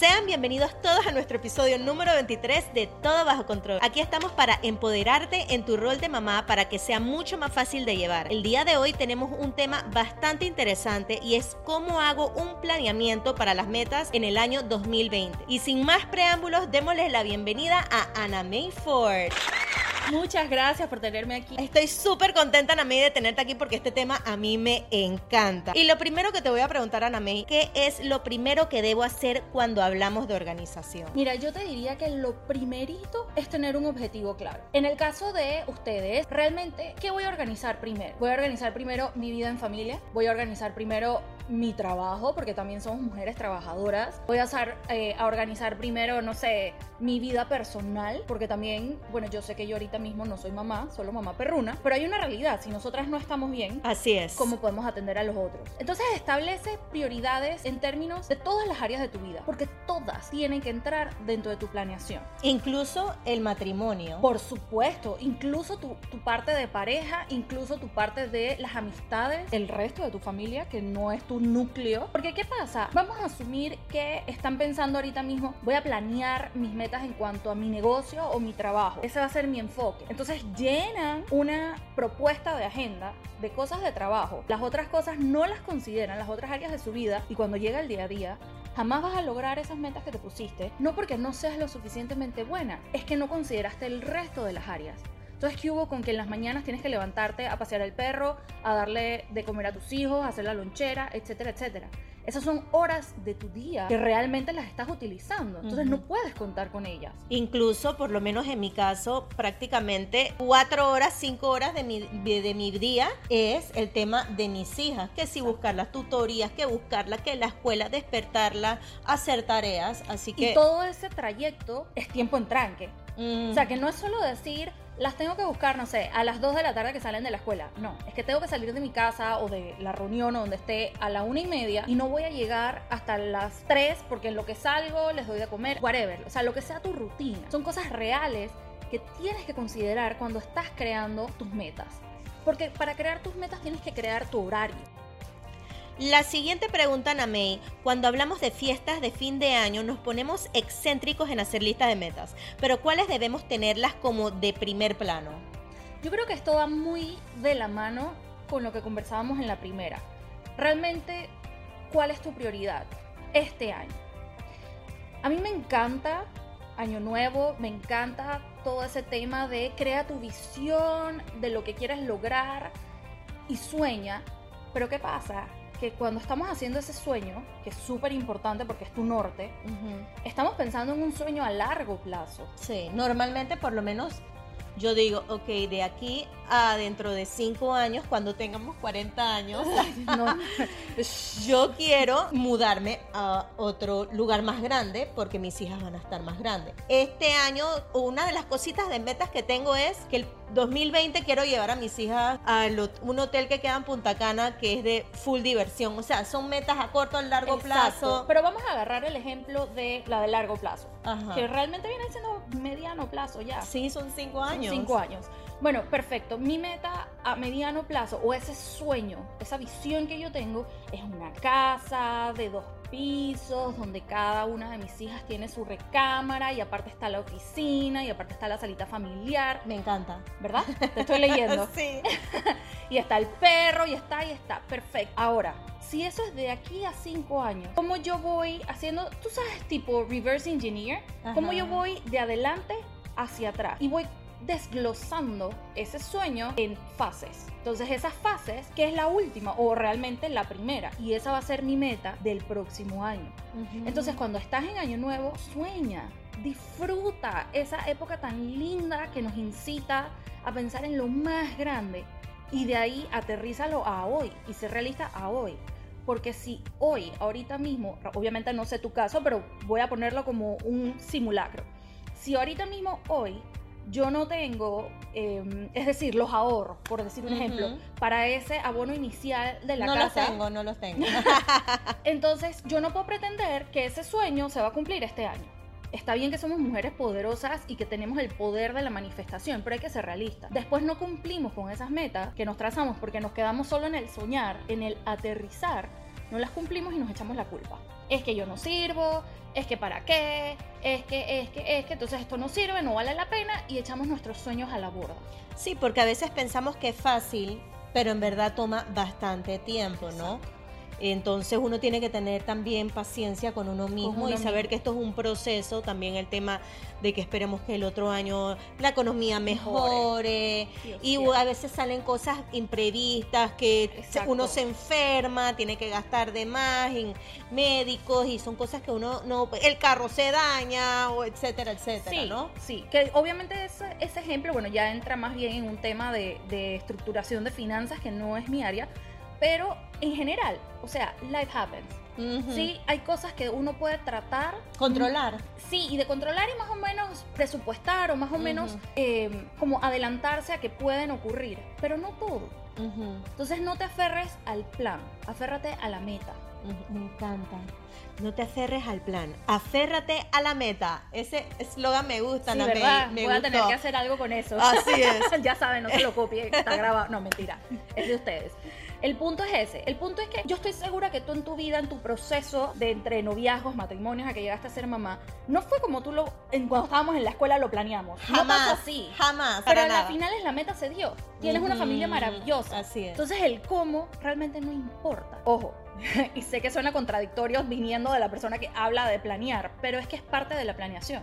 Sean bienvenidos todos a nuestro episodio número 23 de Todo Bajo Control. Aquí estamos para empoderarte en tu rol de mamá para que sea mucho más fácil de llevar. El día de hoy tenemos un tema bastante interesante y es cómo hago un planeamiento para las metas en el año 2020. Y sin más preámbulos, démosles la bienvenida a Anna May Ford. Muchas gracias por tenerme aquí. Estoy súper contenta, Ana May, de tenerte aquí porque este tema a mí me encanta. Y lo primero que te voy a preguntar, Ana May, ¿qué es lo primero que debo hacer cuando hablamos de organización? Mira, yo te diría que lo primerito es tener un objetivo claro. En el caso de ustedes, realmente, ¿qué voy a organizar primero? Voy a organizar primero mi vida en familia, voy a organizar primero mi trabajo, porque también somos mujeres trabajadoras. Voy a, hacer, eh, a organizar primero, no sé, mi vida personal, porque también, bueno, yo sé que yo ahorita mismo no soy mamá, solo mamá perruna, pero hay una realidad, si nosotras no estamos bien, así es. ¿Cómo podemos atender a los otros? Entonces establece prioridades en términos de todas las áreas de tu vida, porque todas tienen que entrar dentro de tu planeación. Incluso el matrimonio. Por supuesto, incluso tu, tu parte de pareja, incluso tu parte de las amistades, el resto de tu familia, que no es tu núcleo. Porque ¿qué pasa? Vamos a asumir que están pensando ahorita mismo, voy a planear mis metas en cuanto a mi negocio o mi trabajo. Ese va a ser mi enfoque. Entonces llenan una propuesta de agenda de cosas de trabajo. Las otras cosas no las consideran, las otras áreas de su vida. Y cuando llega el día a día, jamás vas a lograr esas metas que te pusiste. No porque no seas lo suficientemente buena, es que no consideraste el resto de las áreas. Entonces, ¿qué hubo con que en las mañanas tienes que levantarte a pasear al perro, a darle de comer a tus hijos, a hacer la lonchera, etcétera, etcétera? Esas son horas de tu día que realmente las estás utilizando. Entonces no puedes contar con ellas. Incluso, por lo menos en mi caso, prácticamente cuatro horas, cinco horas de mi, de mi día es el tema de mis hijas. Que si buscar las tutorías, que buscarla, que la escuela, despertarla, hacer tareas. Así que... Y todo ese trayecto es tiempo en tranque. O sea, que no es solo decir, las tengo que buscar, no sé, a las 2 de la tarde que salen de la escuela. No, es que tengo que salir de mi casa o de la reunión o donde esté a la una y media y no voy a llegar hasta las 3 porque en lo que salgo les doy de comer, whatever. O sea, lo que sea tu rutina. Son cosas reales que tienes que considerar cuando estás creando tus metas. Porque para crear tus metas tienes que crear tu horario. La siguiente pregunta, May, cuando hablamos de fiestas de fin de año nos ponemos excéntricos en hacer listas de metas, pero ¿cuáles debemos tenerlas como de primer plano? Yo creo que esto va muy de la mano con lo que conversábamos en la primera. Realmente, ¿cuál es tu prioridad este año? A mí me encanta Año Nuevo, me encanta todo ese tema de crea tu visión, de lo que quieres lograr y sueña. Pero ¿qué pasa? Que cuando estamos haciendo ese sueño, que es súper importante porque es tu norte, estamos pensando en un sueño a largo plazo. Sí, normalmente por lo menos yo digo, ok, de aquí a dentro de cinco años, cuando tengamos 40 años, yo quiero mudarme a otro lugar más grande porque mis hijas van a estar más grandes. Este año, una de las cositas de metas que tengo es que el 2020 quiero llevar a mis hijas a un hotel que queda en Punta Cana que es de full diversión. O sea, son metas a corto, a largo plazo. Pero vamos a agarrar el ejemplo de la de largo plazo, que realmente viene siendo mediano plazo ya. Sí, son cinco años. cinco años. Bueno, perfecto. Mi meta a mediano plazo o ese sueño, esa visión que yo tengo es una casa de dos pisos donde cada una de mis hijas tiene su recámara y aparte está la oficina y aparte está la salita familiar. Me encanta. ¿Verdad? Te estoy leyendo. sí. y está el perro y está y está. Perfecto. Ahora, si eso es de aquí a cinco años, ¿cómo yo voy haciendo, tú sabes, tipo reverse engineer? ¿Cómo yo voy de adelante hacia atrás? Y voy desglosando ese sueño en fases. Entonces esas fases, que es la última o realmente la primera, y esa va a ser mi meta del próximo año. Entonces cuando estás en año nuevo, sueña, disfruta esa época tan linda que nos incita a pensar en lo más grande y de ahí aterrízalo a hoy y ser realista a hoy. Porque si hoy, ahorita mismo, obviamente no sé tu caso, pero voy a ponerlo como un simulacro. Si ahorita mismo, hoy, yo no tengo, em, es decir, los ahorros, por decir un ejemplo, para ese abono inicial de la no casa. los tengo, no los tengo. Entonces, yo no puedo pretender que ese sueño se va a cumplir este año. Está bien que somos mujeres poderosas y que tenemos el poder de la manifestación, pero hay que ser realistas. Después no cumplimos con esas metas que nos trazamos porque nos quedamos solo en el soñar, en el aterrizar. No las cumplimos y nos echamos la culpa. Es que yo no sirvo, es que para qué, es que, es que, es que, entonces esto no sirve, no vale la pena y echamos nuestros sueños a la borda. Sí, porque a veces pensamos que es fácil, pero en verdad toma bastante tiempo, ¿no? Entonces uno tiene que tener también paciencia con uno mismo uno y saber mismo. que esto es un proceso, también el tema de que esperemos que el otro año la economía mejore, y a veces salen cosas imprevistas que Exacto. uno se enferma, tiene que gastar de más en médicos y son cosas que uno no, el carro se daña o etcétera, etcétera, Sí, ¿no? sí, que obviamente ese, ese ejemplo, bueno, ya entra más bien en un tema de, de estructuración de finanzas que no es mi área, pero en general, o sea, life happens. Ujú. Sí, hay cosas que uno puede tratar. Controlar. Sí, y de controlar y más o menos presupuestar o más o menos Ujú. eh, como adelantarse a que pueden ocurrir, pero no todo. Ujú. Entonces no te aferres al plan, aférrate a la meta. Me encanta. No te aferres al plan, aférrate a la meta. Ese eslogan me gusta, Sí, Ana ¿verdad? me Voy a tener gustó. que hacer algo con eso. Así es. ya saben, no se lo copien, está grabado. No, mentira. Es de ustedes. El punto es ese. El punto es que yo estoy segura que tú en tu vida, en tu proceso de entre noviazgos, matrimonios, a que llegaste a ser mamá, no fue como tú lo, en, cuando estábamos en la escuela lo planeamos. no Jamás, pasó así. jamás, Pero para a la nada. final es la meta se dio. Tienes una familia maravillosa. Así es. Entonces el cómo realmente no importa. Ojo, y sé que suena contradictorio viniendo de la persona que habla de planear, pero es que es parte de la planeación.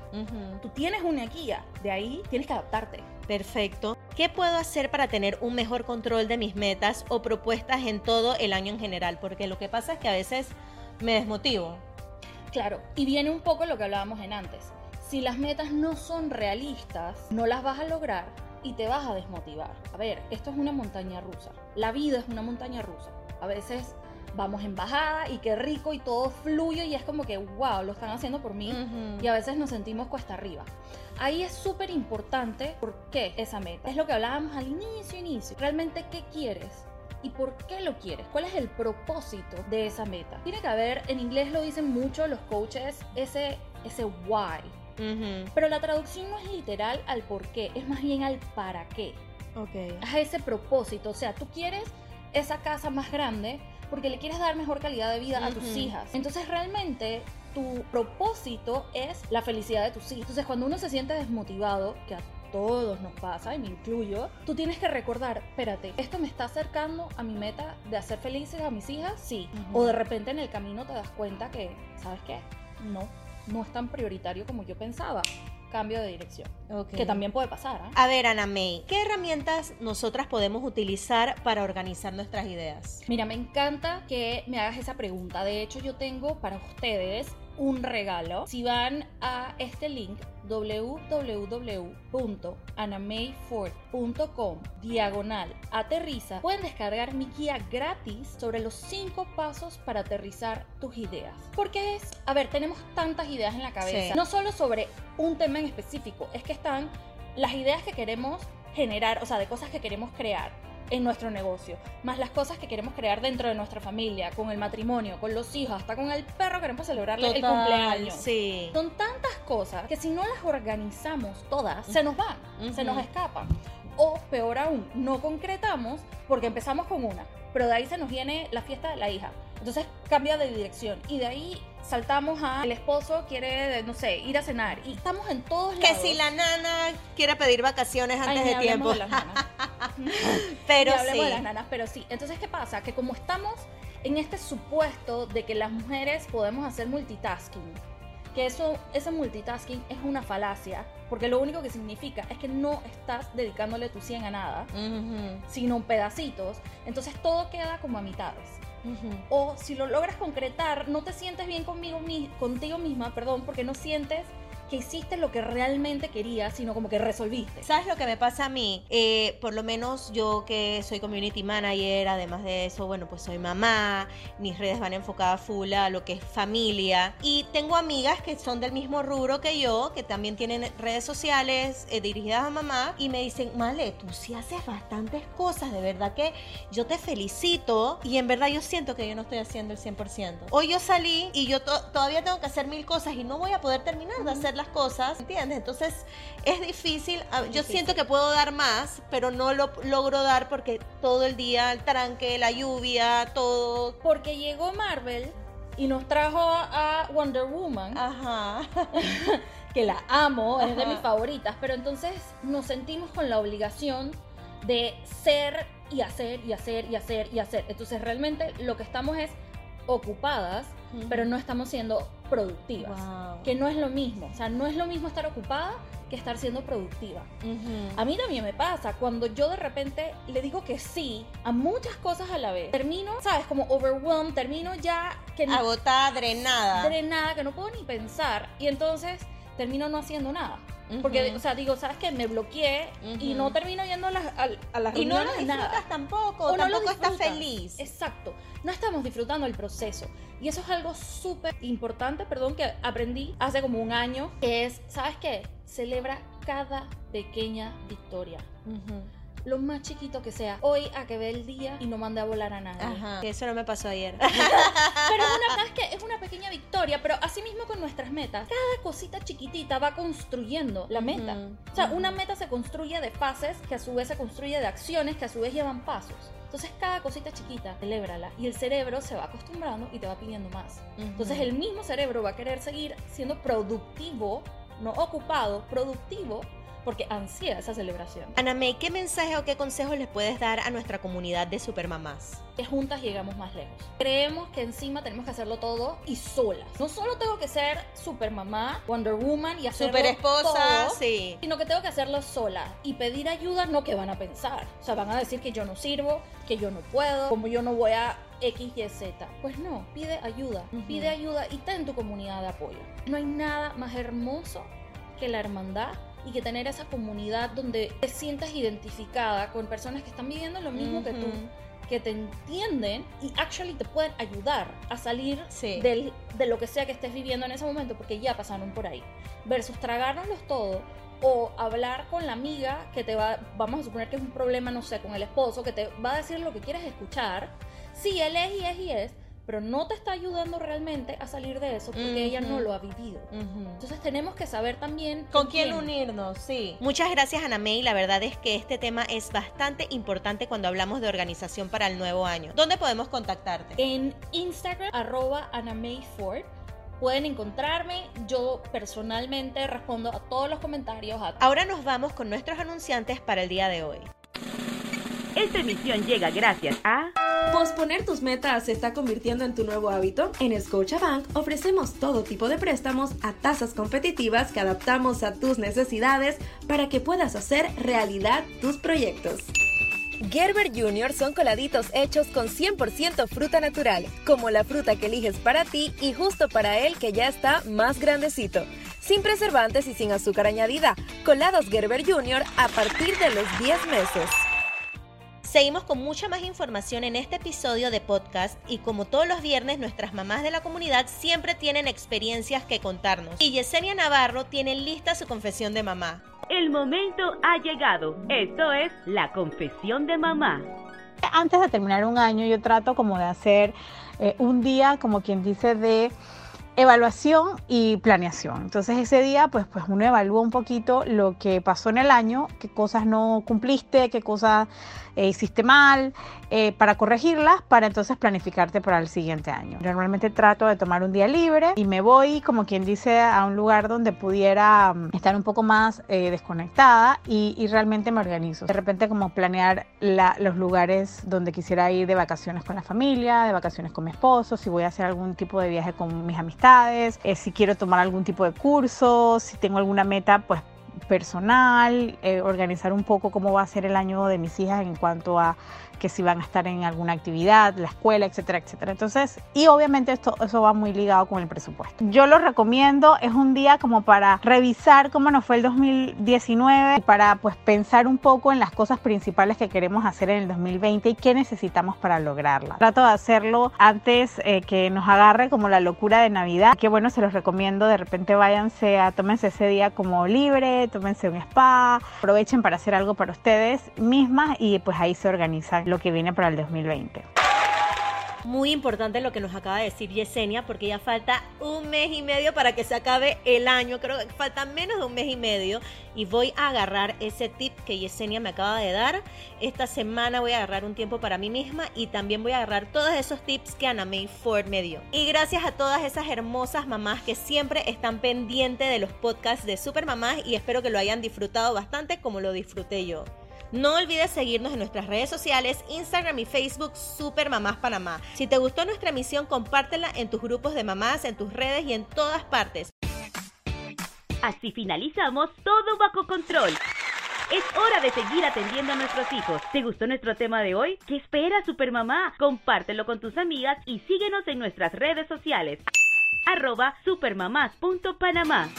Tú tienes una guía, de ahí tienes que adaptarte. Perfecto. ¿Qué puedo hacer para tener un mejor control de mis metas o propuestas en todo el año en general? Porque lo que pasa es que a veces me desmotivo. Claro, y viene un poco lo que hablábamos en antes. Si las metas no son realistas, no las vas a lograr y te vas a desmotivar. A ver, esto es una montaña rusa. La vida es una montaña rusa. A veces vamos en bajada y qué rico y todo fluye y es como que, wow, lo están haciendo por mí. Ujú. Y a veces nos sentimos cuesta arriba. Ahí es súper importante por qué esa meta. Es lo que hablábamos al inicio, inicio. Realmente qué quieres y por qué lo quieres. ¿Cuál es el propósito de esa meta? Tiene que haber, en inglés lo dicen mucho los coaches, ese, ese why. Ujú. Pero la traducción no es literal al por qué, es más bien al para qué. Ok. A ese propósito. O sea, tú quieres esa casa más grande porque le quieres dar mejor calidad de vida a tus hijas. Entonces realmente tu propósito es la felicidad de tus hijos. Entonces cuando uno se siente desmotivado, que a todos nos pasa, y me incluyo, tú tienes que recordar, espérate, ¿esto me está acercando a mi meta de hacer felices a mis hijas? Sí. O de repente en el camino te das cuenta que, ¿sabes qué? No, no es tan prioritario como yo pensaba. Cambio de dirección. Que también puede pasar, ¿ah? A ver, Ana May, ¿qué herramientas nosotras podemos utilizar para organizar nuestras ideas? Mira, me encanta que me hagas esa pregunta. De hecho, yo tengo para ustedes un regalo. Si van a este link www.anamayford.com diagonal aterriza, pueden descargar mi guía gratis sobre los 5 pasos para aterrizar tus ideas. Porque es, a ver, tenemos tantas ideas en la cabeza, Sí. no solo sobre un tema en específico, es que están las ideas que queremos generar, o sea, de cosas que queremos crear en nuestro negocio, más las cosas que queremos crear dentro de nuestra familia, con el matrimonio, con los hijos, hasta con el perro queremos celebrarle el Total, cumpleaños. Sí. Son tantas cosas que si no las organizamos todas, se nos van, se nos escapan. O peor aún, no concretamos porque empezamos con una, pero de ahí se nos viene la fiesta de la hija. Entonces cambia de dirección y de ahí saltamos a el esposo quiere, no sé, ir a cenar y estamos en todos Que lados. si la nana quiere pedir vacaciones Ay, antes ni de tiempo. de las nanas. Pero sí. de las nanas, pero sí. Entonces, ¿qué pasa? Que como estamos en este supuesto de que las mujeres podemos hacer multitasking, que eso, ese multitasking es una falacia, porque lo único que significa es que no estás dedicándole tu 100 a nada, Ujú, sino pedacitos, entonces todo queda como a mitades. O si lo logras concretar, no te sientes bien conmigo, mi- contigo misma, perdón, porque no sientes que hiciste lo que realmente querías, sino como que resolviste. ¿Sabes lo que me pasa a mí? Eh, por lo menos yo que soy community manager, además de eso, bueno, pues soy mamá, mis redes van enfocadas full a lo que es familia y tengo amigas que son del mismo rubro que yo, que también tienen redes sociales eh, dirigidas a mamá y me dicen, Male, tú sí haces bastantes cosas, de verdad que yo te felicito y en verdad yo siento que yo no estoy haciendo el 100%. Hoy yo salí y yo todavía tengo que hacer mil cosas y no voy a poder terminar de hacer las cosas, ¿entiendes? Entonces es difícil, ah, yo siento que puedo dar más, pero no lo logro dar porque todo el día el tranque, la lluvia, todo. Porque llegó Marvel y nos trajo a Wonder Woman. Ajá. que la amo, es de mis favoritas, pero entonces nos sentimos con la obligación de ser y hacer y hacer y hacer y hacer. Entonces realmente lo que estamos es ocupadas, pero no estamos siendo productivas. Que no es lo mismo. O sea, no es lo mismo estar ocupada que estar siendo productiva. A mí también me pasa cuando yo de repente le digo que sí a muchas cosas a la vez. Termino, ¿sabes? Como overwhelmed, termino ya que agotada, drenada. Drenada, que no puedo ni pensar y entonces termino no haciendo nada. Porque, o sea, digo, ¿sabes qué? Me bloqueé y no termino yendo a las, a, las Y no lo disfrutas tampoco, o tampoco no estás feliz. Exacto, no estamos disfrutando el proceso. Y eso es algo súper importante, perdón, que aprendí hace como un año, que es, ¿sabes qué? Celebra cada pequeña victoria lo más chiquito que sea. Hoy a que ve el día y no mande a volar a nadie. Ajá. Eso no me pasó ayer. pero es una, que es una pequeña victoria, pero así mismo con nuestras metas. Cada cosita chiquitita va construyendo la meta. O sea, una meta se construye de fases que a su vez se construye de acciones que a su vez llevan pasos. Entonces cada cosita chiquita, celébrala y el cerebro se va acostumbrando y te va pidiendo más. Entonces el mismo cerebro va a querer seguir siendo productivo, no ocupado, productivo porque ansía esa celebración. Ana May, ¿qué mensaje o qué consejos les puedes dar a nuestra comunidad de supermamás? Que juntas llegamos más lejos. Creemos que encima tenemos que hacerlo todo y solas. No solo tengo que ser supermamá, Wonder Woman y hacerlo super esposa, todo, sí. Sino que tengo que hacerlo sola y pedir ayuda, no que van a pensar. O sea, van a decir que yo no sirvo, que yo no puedo, como yo no voy a X, Y, Z. Pues no, pide ayuda, pide ayuda y ten tu comunidad de apoyo. No hay nada más hermoso que la hermandad y que tener esa comunidad donde te sientas identificada con personas que están viviendo lo mismo que tú que te entienden y actually te pueden ayudar a salir del, de lo que sea que estés viviendo en ese momento porque ya pasaron por ahí. Versus tragárnoslos todo o hablar con la amiga que te va, vamos a suponer que es un problema, no sé, con el esposo, que te va a decir lo que quieres escuchar. Sí, él es y es y es, pero no te está ayudando realmente a salir de eso porque ella no lo ha vivido. Entonces tenemos que saber también con, quién, unirnos, sí. Muchas gracias Ana May, la verdad es que este tema es bastante importante cuando hablamos de organización para el nuevo año. ¿Dónde podemos contactarte? En Instagram arroba Ford. Pueden encontrarme, yo personalmente respondo a todos los comentarios. Ahora nos vamos con nuestros anunciantes para el día de hoy. Esta emisión llega gracias a... ¿Posponer tus metas se está convirtiendo en tu nuevo hábito? En Scotiabank ofrecemos todo tipo de préstamos a tasas competitivas que adaptamos a tus necesidades para que puedas hacer realidad tus proyectos. Gerber Junior son coladitos hechos con 100% fruta natural, como la fruta que eliges para ti y justo para él que ya está más grandecito. Sin preservantes y sin azúcar añadida. Colados Gerber Junior a partir de los 10 meses. Seguimos con mucha más información en este episodio de podcast y como todos los viernes nuestras mamás de la comunidad siempre tienen experiencias que contarnos. Y Yesenia Navarro tiene lista su confesión de mamá. El momento ha llegado. Esto es la confesión de mamá. Antes de terminar un año yo trato como de hacer eh, un día, como quien dice, de evaluación y planeación. Entonces ese día pues, pues uno evalúa un poquito lo que pasó en el año, qué cosas no cumpliste, qué cosas eh, hiciste mal, eh, para corregirlas, para entonces planificarte para el siguiente año. Normalmente trato de tomar un día libre y me voy, como quien dice, a un lugar donde pudiera mm, estar un poco más eh, desconectada y, realmente me organizo. De repente como planear los lugares donde quisiera ir de vacaciones con la familia, de vacaciones con mi esposo, si voy a hacer algún tipo de viaje con mis amistades, si quiero tomar algún tipo de curso, si tengo alguna meta, pues personal, eh, organizar un poco cómo va a ser el año de mis hijas en cuanto a que si van a estar en alguna actividad, la escuela, etcétera, etcétera. Entonces, y obviamente esto, eso va muy ligado con el presupuesto. Yo lo recomiendo, es un día como para revisar cómo nos fue el 2019 y para pues pensar un poco en las cosas principales que queremos hacer en el 2020 y qué necesitamos para lograrla. Trato de hacerlo antes eh, que nos agarre como la locura de Navidad, que bueno, se los recomiendo, de repente váyanse a, tómense ese día como libre, tómense un spa, aprovechen para hacer algo para ustedes mismas y pues ahí se organizan lo que viene para el 2020. Muy importante lo que nos acaba de decir Yesenia, porque ya falta un mes y medio para que se acabe el año. Creo que falta menos de un mes y medio. Y voy a agarrar ese tip que Yesenia me acaba de dar. Esta semana voy a agarrar un tiempo para mí misma y también voy a agarrar todos esos tips que Ana May Ford me dio. Y gracias a todas esas hermosas mamás que siempre están pendientes de los podcasts de Super Mamás y espero que lo hayan disfrutado bastante como lo disfruté yo. No olvides seguirnos en nuestras redes sociales, Instagram y Facebook Super Mamás Panamá. Si te gustó nuestra emisión, compártela en tus grupos de mamás, en tus redes y en todas partes. Así finalizamos todo bajo control. Es hora de seguir atendiendo a nuestros hijos. ¿Te gustó nuestro tema de hoy? ¿Qué espera Supermamá? Compártelo con tus amigas y síguenos en nuestras redes sociales. arroba supermamás.panamá.